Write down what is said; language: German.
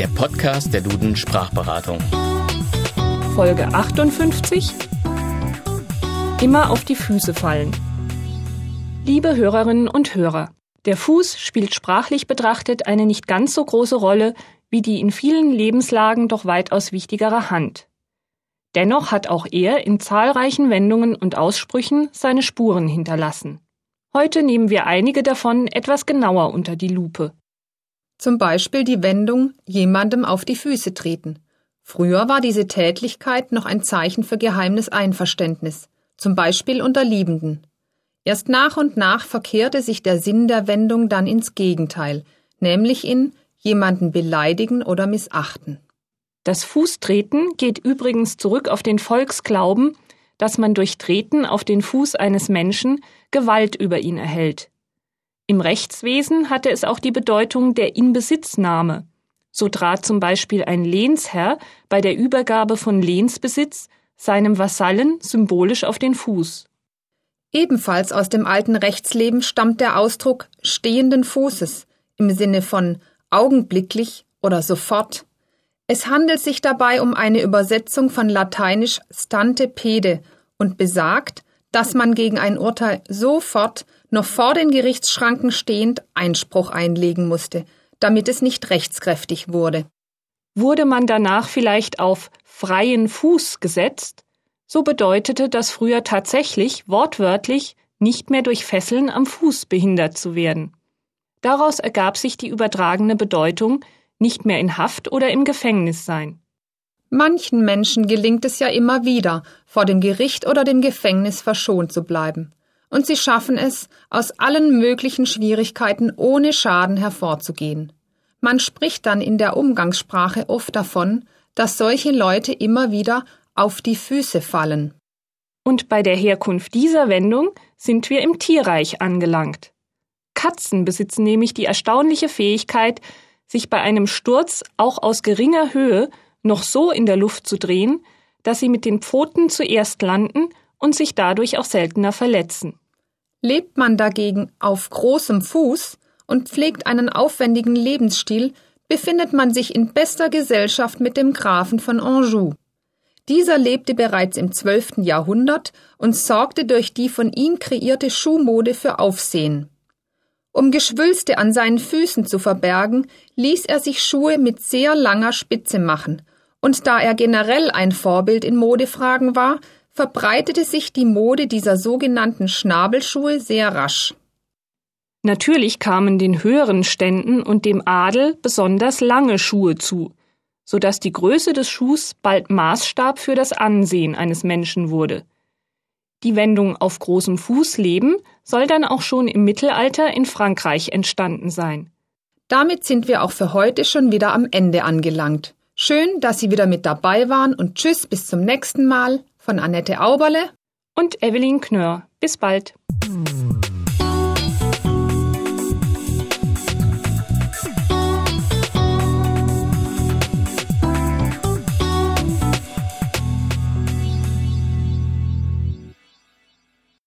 der Podcast der Duden Sprachberatung. Folge 58 Immer auf die Füße fallen. Liebe Hörerinnen und Hörer, der Fuß spielt sprachlich betrachtet eine nicht ganz so große Rolle wie die in vielen Lebenslagen doch weitaus wichtigere Hand. Dennoch hat auch er in zahlreichen Wendungen und Aussprüchen seine Spuren hinterlassen. Heute nehmen wir einige davon etwas genauer unter die Lupe. Zum Beispiel die Wendung jemandem auf die Füße treten. Früher war diese Tätlichkeit noch ein Zeichen für geheimes Einverständnis, zum Beispiel unter Liebenden. Erst nach und nach verkehrte sich der Sinn der Wendung dann ins Gegenteil, nämlich in jemanden beleidigen oder missachten. Das Fußtreten geht übrigens zurück auf den Volksglauben, dass man durch Treten auf den Fuß eines Menschen Gewalt über ihn erhält. Im Rechtswesen hatte es auch die Bedeutung der Inbesitznahme. So trat zum Beispiel ein Lehnsherr bei der Übergabe von Lehnsbesitz seinem Vasallen symbolisch auf den Fuß. Ebenfalls aus dem alten Rechtsleben stammt der Ausdruck stehenden Fußes im Sinne von augenblicklich oder sofort. Es handelt sich dabei um eine Übersetzung von lateinisch stante pede und besagt, dass man gegen ein Urteil sofort, noch vor den Gerichtsschranken stehend, Einspruch einlegen musste, damit es nicht rechtskräftig wurde. Wurde man danach vielleicht auf freien Fuß gesetzt, so bedeutete das früher tatsächlich wortwörtlich nicht mehr durch Fesseln am Fuß behindert zu werden. Daraus ergab sich die übertragene Bedeutung, nicht mehr in Haft oder im Gefängnis sein. Manchen Menschen gelingt es ja immer wieder, vor dem Gericht oder dem Gefängnis verschont zu bleiben. Und sie schaffen es, aus allen möglichen Schwierigkeiten ohne Schaden hervorzugehen. Man spricht dann in der Umgangssprache oft davon, dass solche Leute immer wieder auf die Füße fallen. Und bei der Herkunft dieser Wendung sind wir im Tierreich angelangt. Katzen besitzen nämlich die erstaunliche Fähigkeit, sich bei einem Sturz auch aus geringer Höhe noch so in der Luft zu drehen, dass sie mit den Pfoten zuerst landen und sich dadurch auch seltener verletzen. Lebt man dagegen auf großem Fuß und pflegt einen aufwendigen Lebensstil, befindet man sich in bester Gesellschaft mit dem Grafen von Anjou. Dieser lebte bereits im 12. Jahrhundert und sorgte durch die von ihm kreierte Schuhmode für Aufsehen. Um Geschwülste an seinen Füßen zu verbergen, ließ er sich Schuhe mit sehr langer Spitze machen, und da er generell ein Vorbild in Modefragen war, verbreitete sich die Mode dieser sogenannten Schnabelschuhe sehr rasch. Natürlich kamen den höheren Ständen und dem Adel besonders lange Schuhe zu, so dass die Größe des Schuhs bald Maßstab für das Ansehen eines Menschen wurde. Die Wendung auf großem Fuß leben soll dann auch schon im Mittelalter in Frankreich entstanden sein. Damit sind wir auch für heute schon wieder am Ende angelangt. Schön, dass Sie wieder mit dabei waren und tschüss bis zum nächsten Mal von Annette Auberle und Evelyn Knörr. Bis bald.